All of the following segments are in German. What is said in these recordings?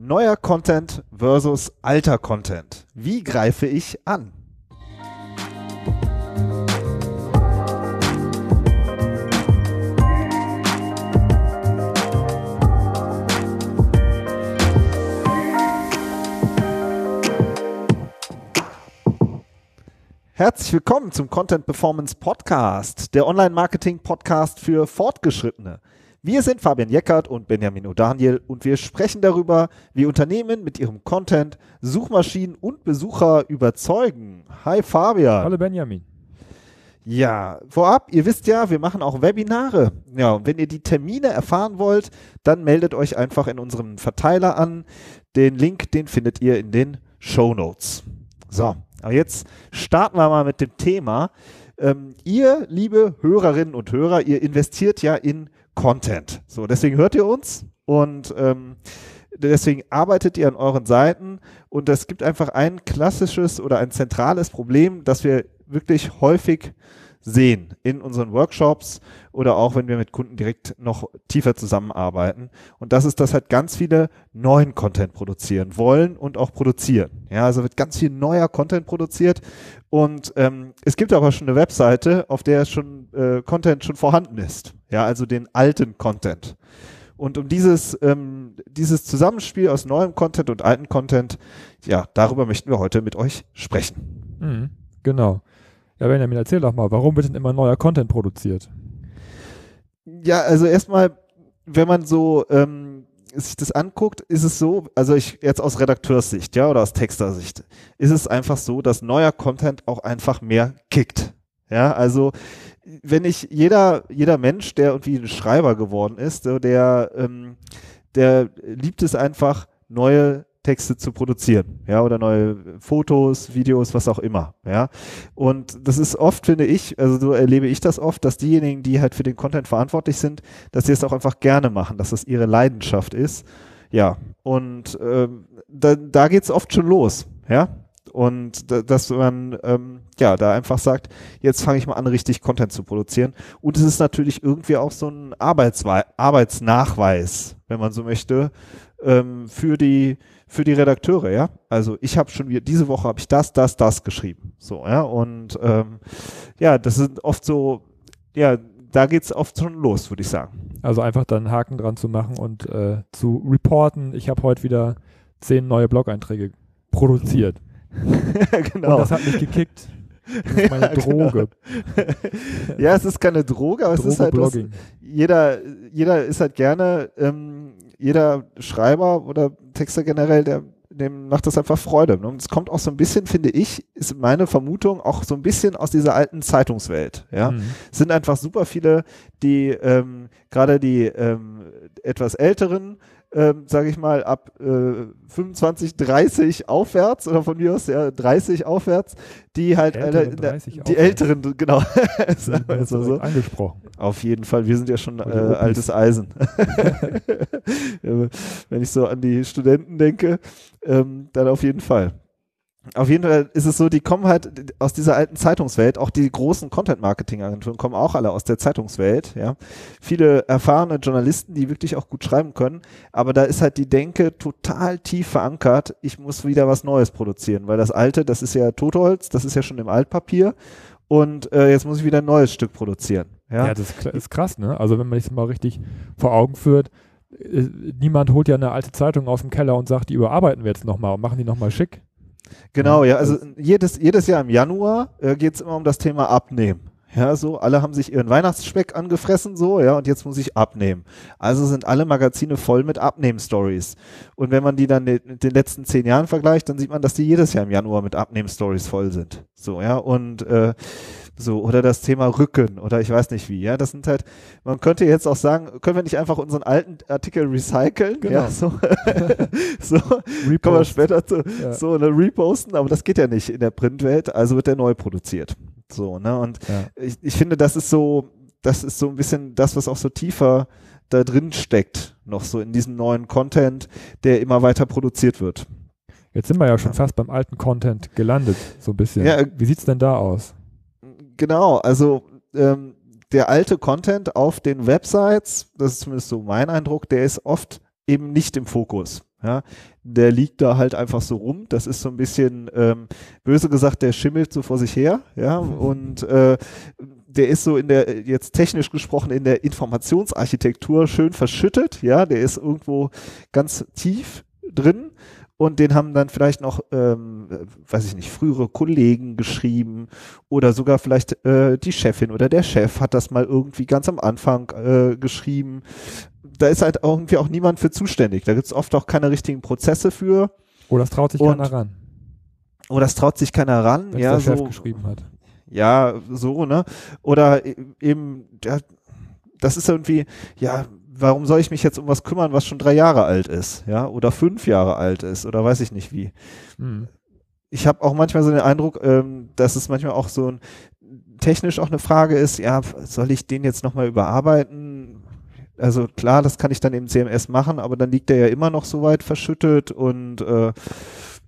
Neuer Content versus alter Content. Wie greife ich an? Herzlich willkommen zum Content Performance Podcast, der Online-Marketing-Podcast für Fortgeschrittene. Wir sind Fabian Jeckert und Benjamin O'Daniel und wir sprechen darüber, wie Unternehmen mit ihrem Content Suchmaschinen und Besucher überzeugen. Hi Fabian. Hallo Benjamin. Ja, vorab, ihr wisst ja, wir machen auch Webinare. Ja, und wenn ihr die Termine erfahren wollt, dann meldet euch einfach in unserem Verteiler an. Den Link, den findet ihr in den Show Notes. So, aber jetzt starten wir mal mit dem Thema. Ähm, ihr, liebe Hörerinnen und Hörer, ihr investiert ja in Content. So, deswegen hört ihr uns und ähm, deswegen arbeitet ihr an euren Seiten und es gibt einfach ein klassisches oder ein zentrales Problem, das wir wirklich häufig sehen in unseren Workshops oder auch wenn wir mit Kunden direkt noch tiefer zusammenarbeiten. Und das ist, dass halt ganz viele neuen Content produzieren wollen und auch produzieren. Ja, also wird ganz viel neuer Content produziert und ähm, es gibt aber schon eine Webseite, auf der schon äh, Content schon vorhanden ist. Ja, also den alten Content. Und um dieses, ähm, dieses Zusammenspiel aus neuem Content und alten Content, ja, darüber möchten wir heute mit euch sprechen. Mhm, genau. Ja, Benjamin, erzähl doch mal, warum wird denn immer neuer Content produziert? Ja, also erstmal, wenn man so ähm, sich das anguckt, ist es so, also ich jetzt aus Redakteurssicht, ja, oder aus Textersicht, ist es einfach so, dass neuer Content auch einfach mehr kickt. Ja, also wenn ich jeder jeder Mensch, der irgendwie ein Schreiber geworden ist, der ähm, der liebt es einfach neue Texte zu produzieren, ja, oder neue Fotos, Videos, was auch immer, ja. Und das ist oft, finde ich, also so erlebe ich das oft, dass diejenigen, die halt für den Content verantwortlich sind, dass sie es auch einfach gerne machen, dass das ihre Leidenschaft ist, ja. Und ähm, da, da geht es oft schon los, ja. Und da, dass man ähm, ja da einfach sagt, jetzt fange ich mal an, richtig Content zu produzieren. Und es ist natürlich irgendwie auch so ein Arbeitswe Arbeitsnachweis, wenn man so möchte, ähm, für die für die Redakteure, ja. Also ich habe schon wieder, diese Woche habe ich das, das, das geschrieben. So, ja. Und ähm, ja, das sind oft so, ja, da geht's oft schon los, würde ich sagen. Also einfach dann einen Haken dran zu machen und äh, zu reporten, ich habe heute wieder zehn neue Blog-Einträge produziert. genau. Und das hat mich gekickt. Das ist meine Droge. Genau. ja, es ist keine Droge, aber Droge es ist halt was, jeder, jeder ist halt gerne ähm, jeder Schreiber oder Texter generell, der dem macht das einfach Freude. Und es kommt auch so ein bisschen, finde ich, ist meine Vermutung, auch so ein bisschen aus dieser alten Zeitungswelt. Ja, mhm. es sind einfach super viele, die ähm, gerade die ähm, etwas älteren ähm, sage ich mal, ab äh, 25, 30 aufwärts oder von mir aus ja 30 aufwärts, die halt Ältere, äh, die aufwärts. Älteren, genau. so. angesprochen. Auf jeden Fall, wir sind ja schon äh, altes Eisen. Wenn ich so an die Studenten denke, ähm, dann auf jeden Fall auf jeden Fall ist es so, die kommen halt aus dieser alten Zeitungswelt, auch die großen Content-Marketing-Agenturen kommen auch alle aus der Zeitungswelt, ja. Viele erfahrene Journalisten, die wirklich auch gut schreiben können, aber da ist halt die Denke total tief verankert, ich muss wieder was Neues produzieren, weil das alte, das ist ja Totholz, das ist ja schon im Altpapier und äh, jetzt muss ich wieder ein neues Stück produzieren. Ja, ja das ist krass, ne? Also wenn man sich das mal richtig vor Augen führt, äh, niemand holt ja eine alte Zeitung aus dem Keller und sagt, die überarbeiten wir jetzt nochmal und machen die nochmal schick. Genau, ja, also jedes, jedes Jahr im Januar äh, geht es immer um das Thema Abnehmen. Ja, so, alle haben sich ihren Weihnachtsspeck angefressen, so, ja, und jetzt muss ich abnehmen. Also sind alle Magazine voll mit Abnehmen-Stories. Und wenn man die dann mit den letzten zehn Jahren vergleicht, dann sieht man, dass die jedes Jahr im Januar mit Abnehmen-Stories voll sind. So, ja, und äh, so, oder das Thema Rücken oder ich weiß nicht wie, ja. Das sind halt, man könnte jetzt auch sagen, können wir nicht einfach unseren alten Artikel recyceln? Genau. Ja, so, so kommen wir später zu, ja. so eine reposten, aber das geht ja nicht in der Printwelt, also wird der neu produziert. So, ne? Und ja. ich, ich finde, das ist so, das ist so ein bisschen das, was auch so tiefer da drin steckt, noch so in diesem neuen Content, der immer weiter produziert wird. Jetzt sind wir ja schon fast beim alten Content gelandet, so ein bisschen. Ja, Wie sieht's denn da aus? Genau, also ähm, der alte Content auf den Websites, das ist zumindest so mein Eindruck, der ist oft eben nicht im Fokus. Ja, der liegt da halt einfach so rum. Das ist so ein bisschen ähm, böse gesagt, der schimmelt so vor sich her. Ja, und äh, der ist so in der, jetzt technisch gesprochen, in der Informationsarchitektur schön verschüttet. Ja, der ist irgendwo ganz tief drin. Und den haben dann vielleicht noch, ähm, weiß ich nicht, frühere Kollegen geschrieben oder sogar vielleicht äh, die Chefin oder der Chef hat das mal irgendwie ganz am Anfang äh, geschrieben. Da ist halt irgendwie auch niemand für zuständig. Da gibt es oft auch keine richtigen Prozesse für. Oder es traut sich Und, keiner ran. Oder es traut sich keiner ran. Wenn ja, der Chef so, geschrieben hat. Ja, so, ne? Oder e-, eben, ja, das ist irgendwie, ja, warum soll ich mich jetzt um was kümmern, was schon drei Jahre alt ist, ja, oder fünf Jahre alt ist, oder weiß ich nicht wie. Mhm. Ich habe auch manchmal so den Eindruck, ähm, dass es manchmal auch so ein technisch auch eine Frage ist, ja, soll ich den jetzt nochmal überarbeiten? Also klar, das kann ich dann im CMS machen, aber dann liegt der ja immer noch so weit verschüttet und äh,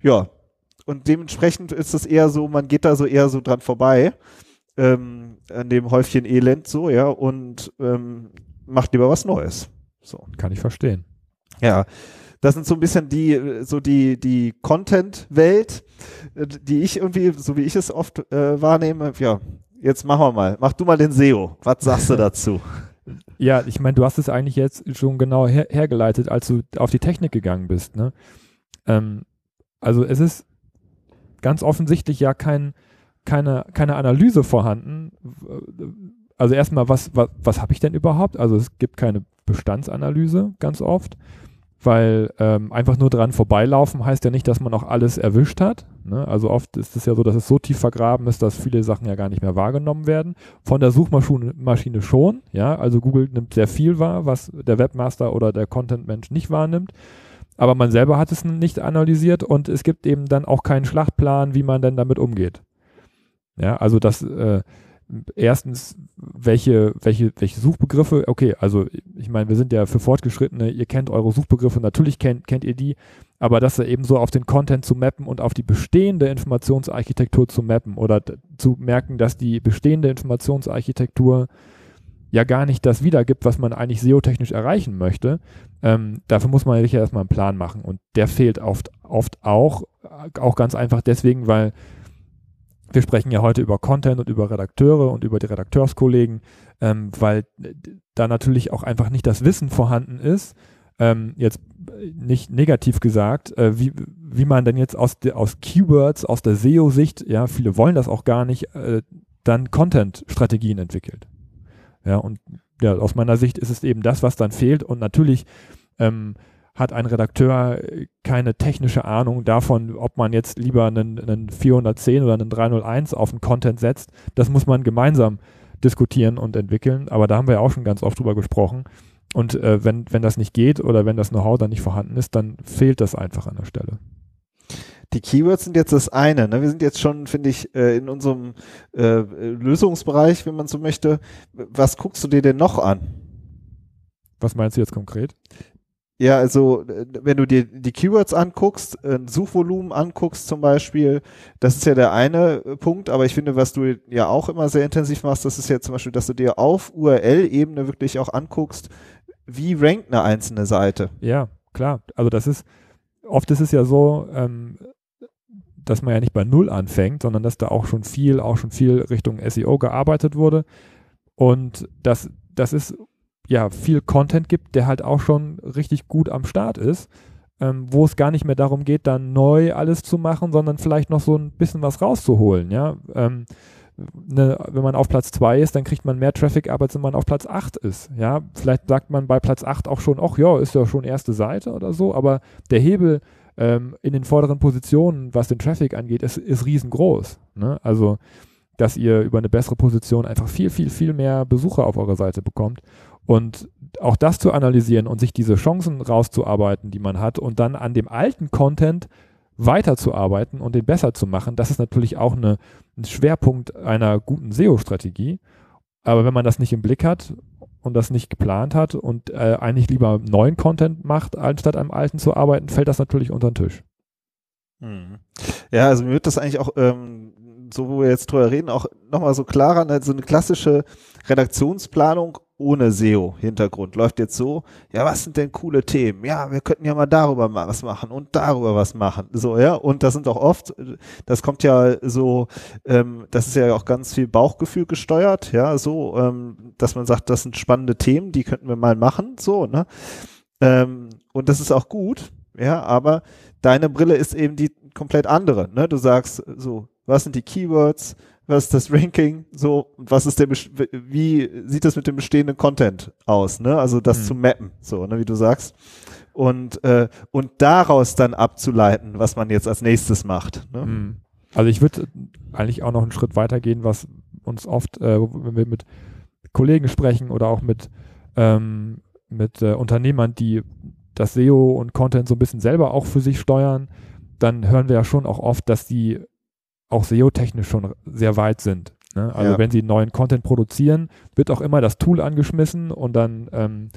ja, und dementsprechend ist es eher so, man geht da so eher so dran vorbei, ähm, an dem Häufchen Elend so, ja, und ähm, macht lieber was Neues. So. Kann ich verstehen. Ja. Das sind so ein bisschen die, so die, die Content-Welt, äh, die ich irgendwie, so wie ich es oft äh, wahrnehme, ja, jetzt machen wir mal. Mach du mal den SEO. Was sagst du dazu? Ja, ich meine, du hast es eigentlich jetzt schon genau her hergeleitet, als du auf die Technik gegangen bist. Ne? Ähm, also es ist ganz offensichtlich ja kein, keine, keine Analyse vorhanden. Also erstmal, was, was, was habe ich denn überhaupt? Also es gibt keine Bestandsanalyse ganz oft, weil ähm, einfach nur dran vorbeilaufen heißt ja nicht, dass man auch alles erwischt hat. Ne? Also oft ist es ja so, dass es so tief vergraben ist, dass viele Sachen ja gar nicht mehr wahrgenommen werden. Von der Suchmaschine schon, ja. Also Google nimmt sehr viel wahr, was der Webmaster oder der Content-Mensch nicht wahrnimmt aber man selber hat es nicht analysiert und es gibt eben dann auch keinen Schlachtplan, wie man denn damit umgeht. Ja, also das äh, erstens, welche, welche, welche Suchbegriffe, okay, also ich meine, wir sind ja für Fortgeschrittene, ihr kennt eure Suchbegriffe, natürlich kennt, kennt ihr die, aber das eben so auf den Content zu mappen und auf die bestehende Informationsarchitektur zu mappen oder zu merken, dass die bestehende Informationsarchitektur ja gar nicht das wiedergibt, was man eigentlich SEO-technisch erreichen möchte. Ähm, dafür muss man sich ja erstmal einen Plan machen und der fehlt oft, oft auch, auch ganz einfach deswegen, weil wir sprechen ja heute über Content und über Redakteure und über die Redakteurskollegen, ähm, weil da natürlich auch einfach nicht das Wissen vorhanden ist, ähm, jetzt nicht negativ gesagt, äh, wie, wie man denn jetzt aus, aus Keywords, aus der SEO-Sicht, ja, viele wollen das auch gar nicht, äh, dann Content-Strategien entwickelt. Ja, und ja, aus meiner Sicht ist es eben das, was dann fehlt. Und natürlich ähm, hat ein Redakteur keine technische Ahnung davon, ob man jetzt lieber einen, einen 410 oder einen 301 auf den Content setzt. Das muss man gemeinsam diskutieren und entwickeln. Aber da haben wir ja auch schon ganz oft drüber gesprochen. Und äh, wenn, wenn das nicht geht oder wenn das Know-how dann nicht vorhanden ist, dann fehlt das einfach an der Stelle die Keywords sind jetzt das eine. Ne? Wir sind jetzt schon, finde ich, äh, in unserem äh, Lösungsbereich, wenn man so möchte. Was guckst du dir denn noch an? Was meinst du jetzt konkret? Ja, also äh, wenn du dir die Keywords anguckst, ein Suchvolumen anguckst zum Beispiel, das ist ja der eine Punkt, aber ich finde, was du ja auch immer sehr intensiv machst, das ist ja zum Beispiel, dass du dir auf URL-Ebene wirklich auch anguckst, wie rankt eine einzelne Seite. Ja, klar. Also das ist, oft ist es ja so, ähm, dass man ja nicht bei Null anfängt, sondern dass da auch schon viel, auch schon viel Richtung SEO gearbeitet wurde. Und dass, dass es ja viel Content gibt, der halt auch schon richtig gut am Start ist, ähm, wo es gar nicht mehr darum geht, dann neu alles zu machen, sondern vielleicht noch so ein bisschen was rauszuholen, ja. Ähm, Ne, wenn man auf Platz 2 ist, dann kriegt man mehr Traffic ab, als wenn man auf Platz 8 ist. Ja, vielleicht sagt man bei Platz 8 auch schon, ach ja, ist ja schon erste Seite oder so, aber der Hebel ähm, in den vorderen Positionen, was den Traffic angeht, ist, ist riesengroß. Ne? Also, dass ihr über eine bessere Position einfach viel, viel, viel mehr Besucher auf eurer Seite bekommt. Und auch das zu analysieren und sich diese Chancen rauszuarbeiten, die man hat und dann an dem alten Content weiterzuarbeiten und den besser zu machen, das ist natürlich auch eine, ein Schwerpunkt einer guten SEO-Strategie. Aber wenn man das nicht im Blick hat und das nicht geplant hat und äh, eigentlich lieber neuen Content macht, anstatt am alten zu arbeiten, fällt das natürlich unter den Tisch. Hm. Ja, also mir wird das eigentlich auch ähm, so wo wir jetzt drüber reden, auch nochmal so klarer, ne, so eine klassische Redaktionsplanung ohne SEO-Hintergrund läuft jetzt so, ja, was sind denn coole Themen? Ja, wir könnten ja mal darüber mal was machen und darüber was machen. So, ja, und das sind auch oft, das kommt ja so, ähm, das ist ja auch ganz viel Bauchgefühl gesteuert, ja, so, ähm, dass man sagt, das sind spannende Themen, die könnten wir mal machen, so, ne? Ähm, und das ist auch gut, ja, aber deine Brille ist eben die komplett andere, ne? Du sagst so, was sind die Keywords? was ist das Ranking, so, was ist der, wie sieht das mit dem bestehenden Content aus, ne? Also das mhm. zu mappen, so, ne, wie du sagst. Und, äh, und daraus dann abzuleiten, was man jetzt als nächstes macht. Ne? Mhm. Also ich würde eigentlich auch noch einen Schritt weitergehen, was uns oft, äh, wenn wir mit Kollegen sprechen oder auch mit, ähm, mit äh, Unternehmern, die das SEO und Content so ein bisschen selber auch für sich steuern, dann hören wir ja schon auch oft, dass die auch SEO-technisch schon sehr weit sind. Ne? Also ja. wenn sie neuen Content produzieren, wird auch immer das Tool angeschmissen und dann ähm,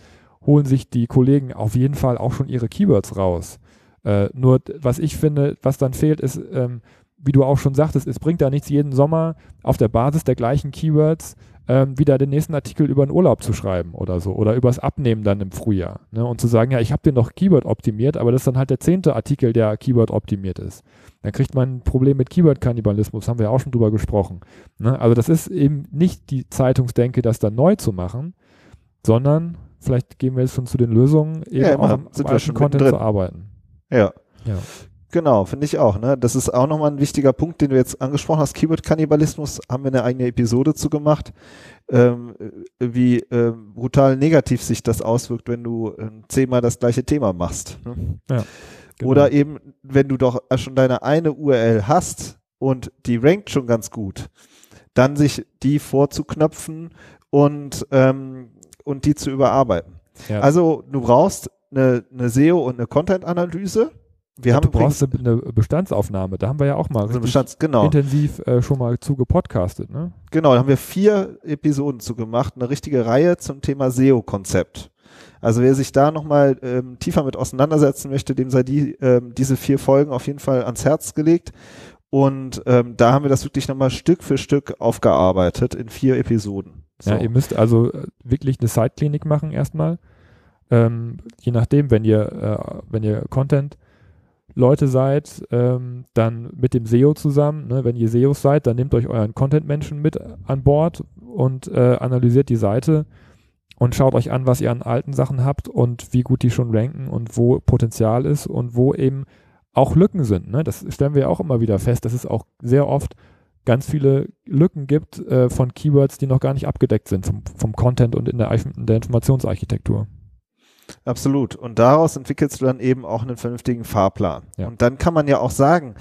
holen sich die Kollegen auf jeden Fall auch schon ihre Keywords raus. Äh, nur was ich finde, was dann fehlt, ist, ähm, wie du auch schon sagtest, es bringt da nichts jeden Sommer auf der Basis der gleichen Keywords ähm, wieder den nächsten Artikel über den Urlaub zu schreiben oder so oder übers Abnehmen dann im Frühjahr ne? und zu sagen, ja, ich habe den noch Keyword optimiert, aber das ist dann halt der zehnte Artikel, der Keyword optimiert ist. Dann kriegt man ein Problem mit Keyword-Kannibalismus, haben wir ja auch schon drüber gesprochen. Ne? Also das ist eben nicht die Zeitungsdenke, das dann neu zu machen, sondern vielleicht gehen wir jetzt schon zu den Lösungen, eben ja, auch am, am alten Content zu arbeiten. Ja. ja. Genau, finde ich auch. Ne? Das ist auch nochmal ein wichtiger Punkt, den du jetzt angesprochen hast. Keyword-Kannibalismus haben wir eine eigene Episode zu gemacht, ähm, wie ähm, brutal negativ sich das auswirkt, wenn du ähm, zehnmal das gleiche Thema machst. Ne? Ja. Genau. Oder eben, wenn du doch schon deine eine URL hast und die rankt schon ganz gut, dann sich die vorzuknöpfen und, ähm, und die zu überarbeiten. Ja. Also du brauchst eine, eine SEO und eine Content-Analyse. Wir haben du brauchst eine Bestandsaufnahme, da haben wir ja auch mal Bestands, genau. intensiv äh, schon mal zu gepodcastet. Ne? Genau, da haben wir vier Episoden zu gemacht, eine richtige Reihe zum Thema SEO-Konzept. Also wer sich da nochmal ähm, tiefer mit auseinandersetzen möchte, dem sei die, ähm, diese vier Folgen auf jeden Fall ans Herz gelegt. Und ähm, da haben wir das wirklich nochmal Stück für Stück aufgearbeitet in vier Episoden. So. Ja, ihr müsst also äh, wirklich eine Side-Klinik machen erstmal. Ähm, je nachdem, wenn ihr, äh, wenn ihr Content Leute seid, ähm, dann mit dem SEO zusammen. Ne? Wenn ihr SEOs seid, dann nehmt euch euren Content-Menschen mit an Bord und äh, analysiert die Seite und schaut euch an, was ihr an alten Sachen habt und wie gut die schon ranken und wo Potenzial ist und wo eben auch Lücken sind. Ne? Das stellen wir auch immer wieder fest, dass es auch sehr oft ganz viele Lücken gibt äh, von Keywords, die noch gar nicht abgedeckt sind vom, vom Content und in der, in der Informationsarchitektur. Absolut. Und daraus entwickelst du dann eben auch einen vernünftigen Fahrplan. Ja. Und dann kann man ja auch sagen,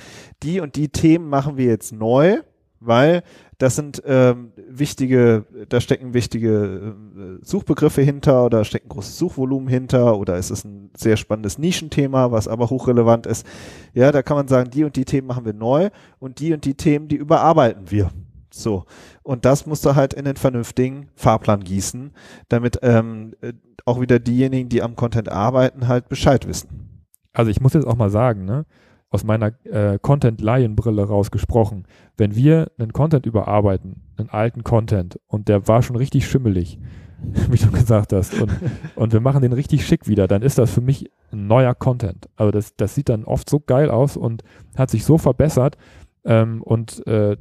die und die Themen machen wir jetzt neu, weil das sind ähm, wichtige, da stecken wichtige äh, Suchbegriffe hinter oder steckt ein großes Suchvolumen hinter oder ist es ein sehr spannendes Nischenthema, was aber hochrelevant ist. Ja, da kann man sagen, die und die Themen machen wir neu und die und die Themen, die überarbeiten wir. So. Und das musst du halt in den vernünftigen Fahrplan gießen, damit ähm, äh, auch wieder diejenigen, die am Content arbeiten, halt Bescheid wissen. Also ich muss jetzt auch mal sagen, ne? aus meiner äh, Content-Laienbrille rausgesprochen, wenn wir einen Content überarbeiten, einen alten Content, und der war schon richtig schimmelig, wie du gesagt hast, und, und wir machen den richtig schick wieder, dann ist das für mich ein neuer Content. Also das, das sieht dann oft so geil aus und hat sich so verbessert. Ähm, und äh,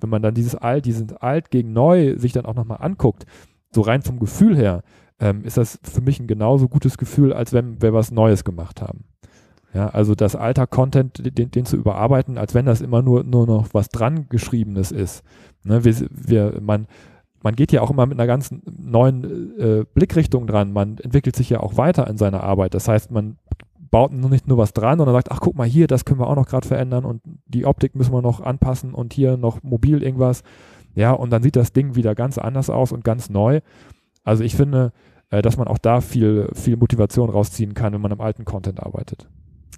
wenn man dann dieses Alt, diesen Alt gegen Neu sich dann auch nochmal anguckt, so rein vom Gefühl her, ähm, ist das für mich ein genauso gutes Gefühl, als wenn wir was Neues gemacht haben. Ja, also das alter Content, den, den, zu überarbeiten, als wenn das immer nur, nur noch was dran geschriebenes ist. Ne, wir, wir, man, man geht ja auch immer mit einer ganz neuen äh, Blickrichtung dran. Man entwickelt sich ja auch weiter in seiner Arbeit. Das heißt, man baut nicht nur was dran, sondern sagt, ach guck mal hier, das können wir auch noch gerade verändern und die Optik müssen wir noch anpassen und hier noch mobil irgendwas. Ja, und dann sieht das Ding wieder ganz anders aus und ganz neu. Also ich finde, äh, dass man auch da viel, viel Motivation rausziehen kann, wenn man am alten Content arbeitet.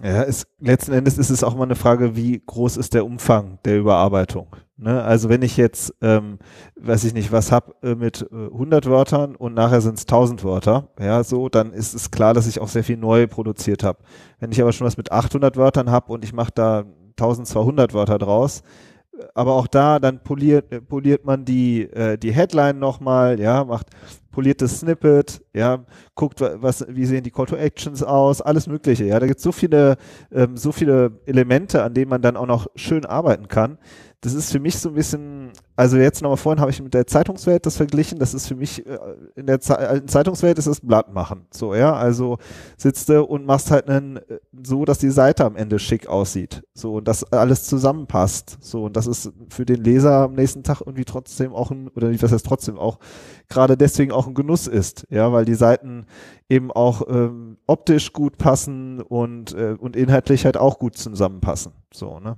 Ja, ist, letzten Endes ist es auch mal eine Frage, wie groß ist der Umfang der Überarbeitung. Ne? Also wenn ich jetzt, ähm, weiß ich nicht, was hab äh, mit äh, 100 Wörtern und nachher sind es 1000 Wörter, ja, so, dann ist es klar, dass ich auch sehr viel neu produziert habe. Wenn ich aber schon was mit 800 Wörtern habe und ich mache da 1200 Wörter draus, aber auch da, dann poliert, äh, poliert man die, äh, die Headline nochmal, ja, macht poliertes Snippet, ja, guckt, was, wie sehen die Call to Actions aus, alles Mögliche, ja. Da gibt es so viele, ähm, so viele Elemente, an denen man dann auch noch schön arbeiten kann das ist für mich so ein bisschen, also jetzt nochmal vorhin habe ich mit der Zeitungswelt das verglichen, das ist für mich, äh, in der Ze alten Zeitungswelt ist das Blatt machen, so, ja, also sitzt du und machst halt einen, äh, so, dass die Seite am Ende schick aussieht, so, und das alles zusammenpasst, so, und das ist für den Leser am nächsten Tag irgendwie trotzdem auch ein, oder nicht, was heißt trotzdem auch, gerade deswegen auch ein Genuss ist, ja, weil die Seiten eben auch ähm, optisch gut passen und, äh, und inhaltlich halt auch gut zusammenpassen, so, ne.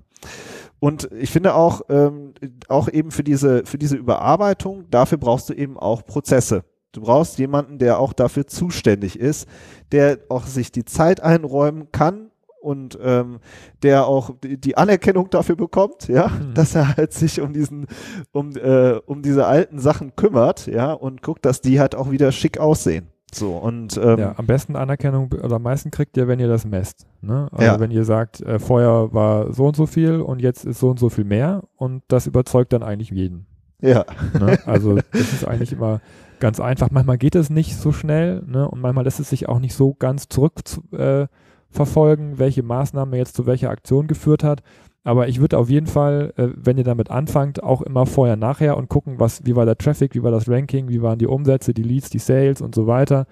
Und ich finde auch, ähm, auch eben für diese, für diese Überarbeitung, dafür brauchst du eben auch Prozesse. Du brauchst jemanden, der auch dafür zuständig ist, der auch sich die Zeit einräumen kann und ähm, der auch die Anerkennung dafür bekommt, ja, mhm. dass er halt sich um diesen, um, äh, um diese alten Sachen kümmert, ja, und guckt, dass die halt auch wieder schick aussehen. So, und ähm, ja, am besten Anerkennung oder am meisten kriegt ihr, wenn ihr das messt. Ne? Also ja. wenn ihr sagt, äh, vorher war so und so viel und jetzt ist so und so viel mehr und das überzeugt dann eigentlich jeden. Ja. Ne? Also das ist eigentlich immer ganz einfach. Manchmal geht es nicht so schnell ne? und manchmal lässt es sich auch nicht so ganz zurückverfolgen, äh, welche Maßnahme jetzt zu welcher Aktion geführt hat. Aber ich würde auf jeden Fall, äh, wenn ihr damit anfangt, auch immer vorher, nachher und gucken, was, wie war der Traffic, wie war das Ranking, wie waren die Umsätze, die Leads, die Sales und so weiter.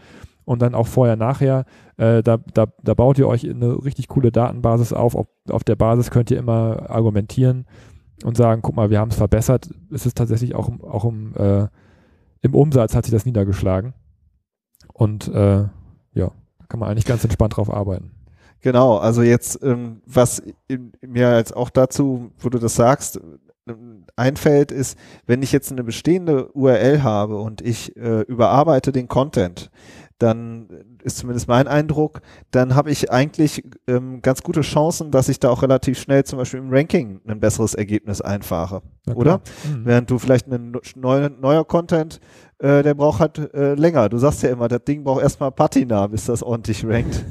Und dann auch vorher, nachher, äh, da, da, da baut ihr euch eine richtig coole Datenbasis auf. auf. Auf der Basis könnt ihr immer argumentieren und sagen, guck mal, wir haben es verbessert. Es ist tatsächlich auch, auch im, äh, im Umsatz hat sich das niedergeschlagen. Und äh, ja, kann man eigentlich ganz entspannt drauf arbeiten. Genau, also jetzt, ähm, was mir jetzt auch dazu, wo du das sagst, ähm, einfällt, ist, wenn ich jetzt eine bestehende URL habe und ich äh, überarbeite den Content, dann ist zumindest mein Eindruck, dann habe ich eigentlich ähm, ganz gute Chancen, dass ich da auch relativ schnell zum Beispiel im Ranking ein besseres Ergebnis einfahre, oder? Mhm. Während du vielleicht ein neuer, neuer Content äh, der braucht halt äh, länger. Du sagst ja immer, das Ding braucht erstmal Patina, bis das ordentlich rankt.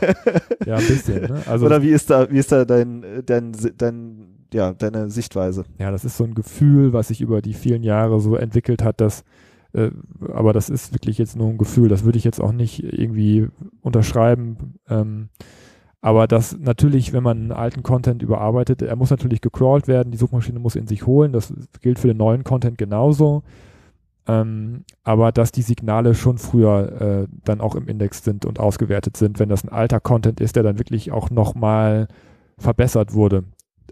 ja, ein bisschen. Ne? Also Oder wie ist da, wie ist da dein, dein, dein, ja, deine Sichtweise? Ja, das ist so ein Gefühl, was sich über die vielen Jahre so entwickelt hat, dass äh, aber das ist wirklich jetzt nur ein Gefühl, das würde ich jetzt auch nicht irgendwie unterschreiben. Ähm, aber das natürlich, wenn man einen alten Content überarbeitet, er muss natürlich gecrawlt werden, die Suchmaschine muss in sich holen, das gilt für den neuen Content genauso. Ähm, aber dass die Signale schon früher äh, dann auch im Index sind und ausgewertet sind, wenn das ein alter Content ist, der dann wirklich auch nochmal verbessert wurde.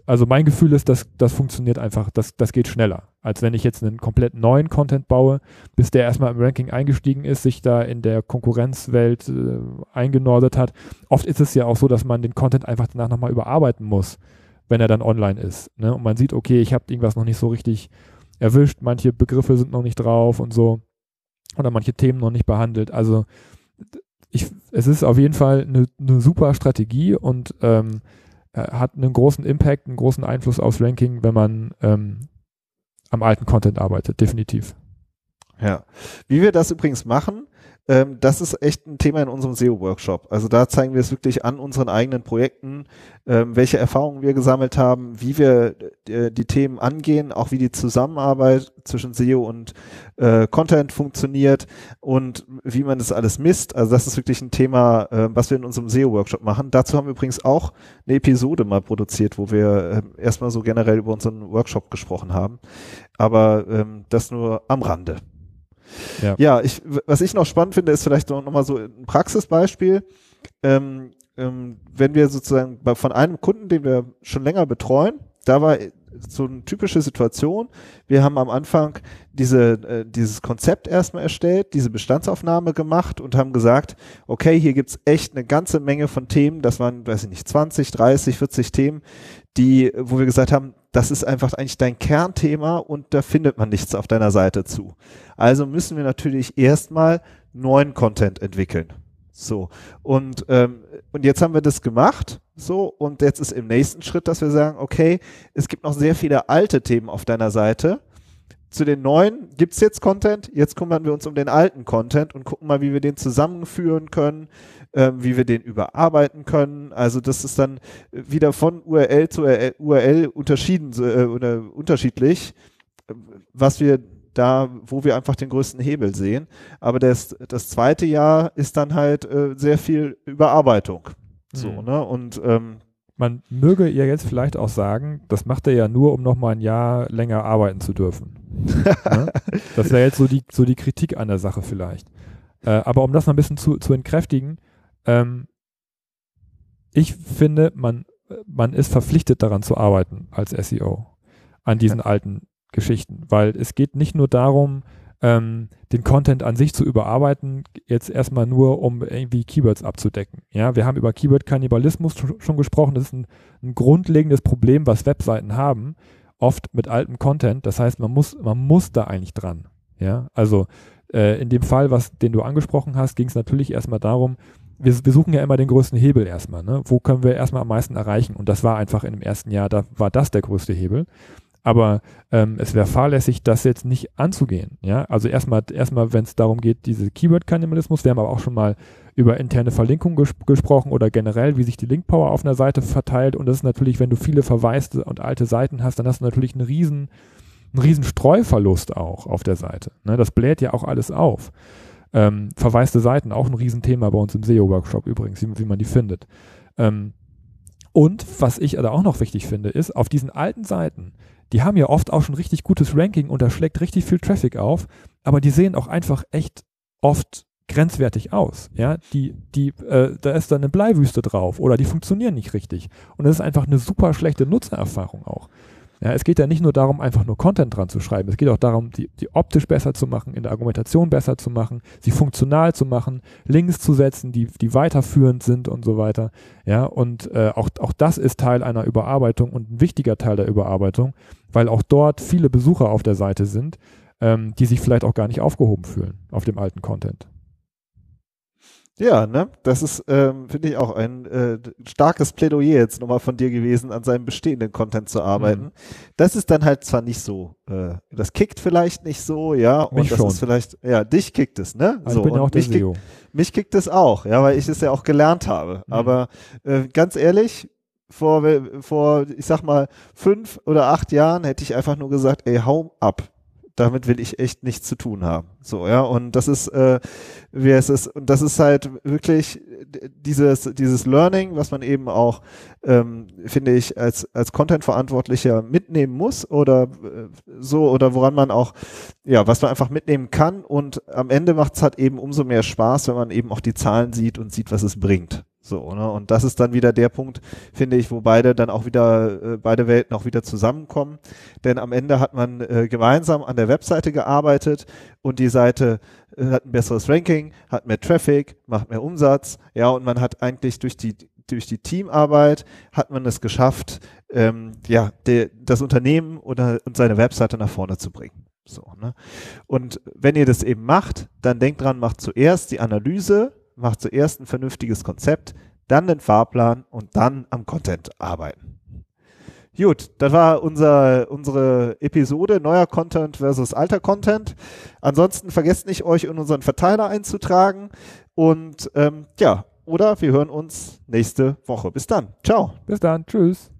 Also mein Gefühl ist, dass das funktioniert einfach, das, das geht schneller, als wenn ich jetzt einen komplett neuen Content baue, bis der erstmal im Ranking eingestiegen ist, sich da in der Konkurrenzwelt äh, eingenordet hat. Oft ist es ja auch so, dass man den Content einfach danach nochmal überarbeiten muss, wenn er dann online ist. Ne? Und man sieht, okay, ich habe irgendwas noch nicht so richtig erwischt, manche Begriffe sind noch nicht drauf und so oder manche Themen noch nicht behandelt. Also ich, es ist auf jeden Fall eine, eine super Strategie und ähm, hat einen großen Impact, einen großen Einfluss aufs Ranking, wenn man ähm, am alten Content arbeitet, definitiv. Ja. Wie wir das übrigens machen, ähm, das ist echt ein Thema in unserem SEO-Workshop. Also da zeigen wir es wirklich an unseren eigenen Projekten, ähm, welche Erfahrungen wir gesammelt haben, wie wir äh, die Themen angehen, auch wie die Zusammenarbeit zwischen SEO und äh, Content funktioniert und wie man das alles misst. Also das ist wirklich ein Thema, äh, was wir in unserem SEO-Workshop machen. Dazu haben wir übrigens auch eine Episode mal produziert, wo wir äh, erstmal so generell über unseren Workshop gesprochen haben. Aber ähm, das nur am Rande. Ja, ja ich, was ich noch spannend finde, ist vielleicht noch, noch mal so ein Praxisbeispiel. Ähm, ähm, wenn wir sozusagen bei, von einem Kunden, den wir schon länger betreuen, da war so eine typische Situation. Wir haben am Anfang diese, äh, dieses Konzept erstmal erstellt, diese Bestandsaufnahme gemacht und haben gesagt, okay, hier gibt's echt eine ganze Menge von Themen, das waren, weiß ich nicht, 20, 30, 40 Themen, die, wo wir gesagt haben, das ist einfach eigentlich dein Kernthema und da findet man nichts auf deiner Seite zu. Also müssen wir natürlich erstmal neuen Content entwickeln. So. Und, ähm, und jetzt haben wir das gemacht. So. Und jetzt ist im nächsten Schritt, dass wir sagen, okay, es gibt noch sehr viele alte Themen auf deiner Seite. Zu den neuen gibt es jetzt Content, jetzt kümmern wir uns um den alten Content und gucken mal, wie wir den zusammenführen können, ähm, wie wir den überarbeiten können. Also das ist dann wieder von URL zu URL unterschieden äh, oder unterschiedlich, was wir da, wo wir einfach den größten Hebel sehen. Aber das, das zweite Jahr ist dann halt äh, sehr viel Überarbeitung. So, mhm. ne? Und ähm, man möge ihr jetzt vielleicht auch sagen, das macht er ja nur, um noch mal ein Jahr länger arbeiten zu dürfen. Ne? Das wäre jetzt so die, so die Kritik an der Sache vielleicht. Äh, aber um das noch ein bisschen zu, zu entkräftigen, ähm, ich finde, man, man ist verpflichtet daran zu arbeiten als SEO an diesen ja. alten Geschichten, weil es geht nicht nur darum, ähm, den Content an sich zu überarbeiten, jetzt erstmal nur, um irgendwie Keywords abzudecken. Ja, wir haben über Keyword-Kannibalismus schon gesprochen. Das ist ein, ein, grundlegendes Problem, was Webseiten haben, oft mit altem Content. Das heißt, man muss, man muss da eigentlich dran. Ja, also äh, in dem Fall, was, den du angesprochen hast, ging es natürlich erstmal darum, wir, wir, suchen ja immer den größten Hebel erstmal. Ne? Wo können wir erstmal am meisten erreichen? Und das war einfach in dem ersten Jahr, da war das der größte Hebel. Aber ähm, es wäre fahrlässig, das jetzt nicht anzugehen. Ja, also erstmal, erstmal, wenn es darum geht, diese Keyword-Kannibalismus, wir haben aber auch schon mal über interne Verlinkung ges gesprochen oder generell, wie sich die Linkpower auf einer Seite verteilt. Und das ist natürlich, wenn du viele verwaiste und alte Seiten hast, dann hast du natürlich einen riesen, einen riesen Streuverlust auch auf der Seite. Ne? Das bläht ja auch alles auf. Ähm, verwaiste Seiten, auch ein Riesenthema bei uns im SEO-Workshop übrigens, wie, wie, man die findet. Ähm, und was ich da auch noch wichtig finde, ist, auf diesen alten Seiten die haben ja oft auch schon richtig gutes Ranking und da schlägt richtig viel Traffic auf, aber die sehen auch einfach echt oft grenzwertig aus. Ja, die, die, äh, da ist dann eine Bleiwüste drauf oder die funktionieren nicht richtig. Und das ist einfach eine super schlechte Nutzererfahrung auch. Ja, es geht ja nicht nur darum, einfach nur Content dran zu schreiben. Es geht auch darum, die, die optisch besser zu machen, in der Argumentation besser zu machen, sie funktional zu machen, Links zu setzen, die, die weiterführend sind und so weiter. Ja, und äh, auch, auch das ist Teil einer Überarbeitung und ein wichtiger Teil der Überarbeitung, weil auch dort viele Besucher auf der Seite sind, ähm, die sich vielleicht auch gar nicht aufgehoben fühlen auf dem alten Content. Ja, ne? Das ist, ähm, finde ich, auch ein äh, starkes Plädoyer jetzt nochmal von dir gewesen, an seinem bestehenden Content zu arbeiten. Mhm. Das ist dann halt zwar nicht so, äh, das kickt vielleicht nicht so, ja, mich und das schon. ist vielleicht, ja, dich kickt es, ne? Also so, ich bin auch der mich, SEO. Kick, mich kickt es auch, ja, weil ich es ja auch gelernt habe. Mhm. Aber äh, ganz ehrlich, vor, vor, ich sag mal, fünf oder acht Jahren hätte ich einfach nur gesagt, ey, hau ab damit will ich echt nichts zu tun haben. So, ja, und das ist, äh, wie es ist, und das ist halt wirklich dieses, dieses Learning, was man eben auch, ähm, finde ich, als, als Content-Verantwortlicher mitnehmen muss oder äh, so, oder woran man auch, ja, was man einfach mitnehmen kann und am Ende macht es halt eben umso mehr Spaß, wenn man eben auch die Zahlen sieht und sieht, was es bringt. So, ne? Und das ist dann wieder der Punkt, finde ich, wo beide dann auch wieder, äh, beide Welten auch wieder zusammenkommen. Denn am Ende hat man äh, gemeinsam an der Webseite gearbeitet und die Seite äh, hat ein besseres Ranking, hat mehr Traffic, macht mehr Umsatz, ja, und man hat eigentlich durch die durch die Teamarbeit hat man es geschafft, ähm, ja, de, das Unternehmen oder und seine Webseite nach vorne zu bringen. So, ne? Und wenn ihr das eben macht, dann denkt dran, macht zuerst die Analyse macht zuerst ein vernünftiges Konzept, dann den Fahrplan und dann am Content arbeiten. Gut, das war unser, unsere Episode neuer Content versus alter Content. Ansonsten vergesst nicht, euch in unseren Verteiler einzutragen. Und ähm, ja, oder wir hören uns nächste Woche. Bis dann. Ciao. Bis dann. Tschüss.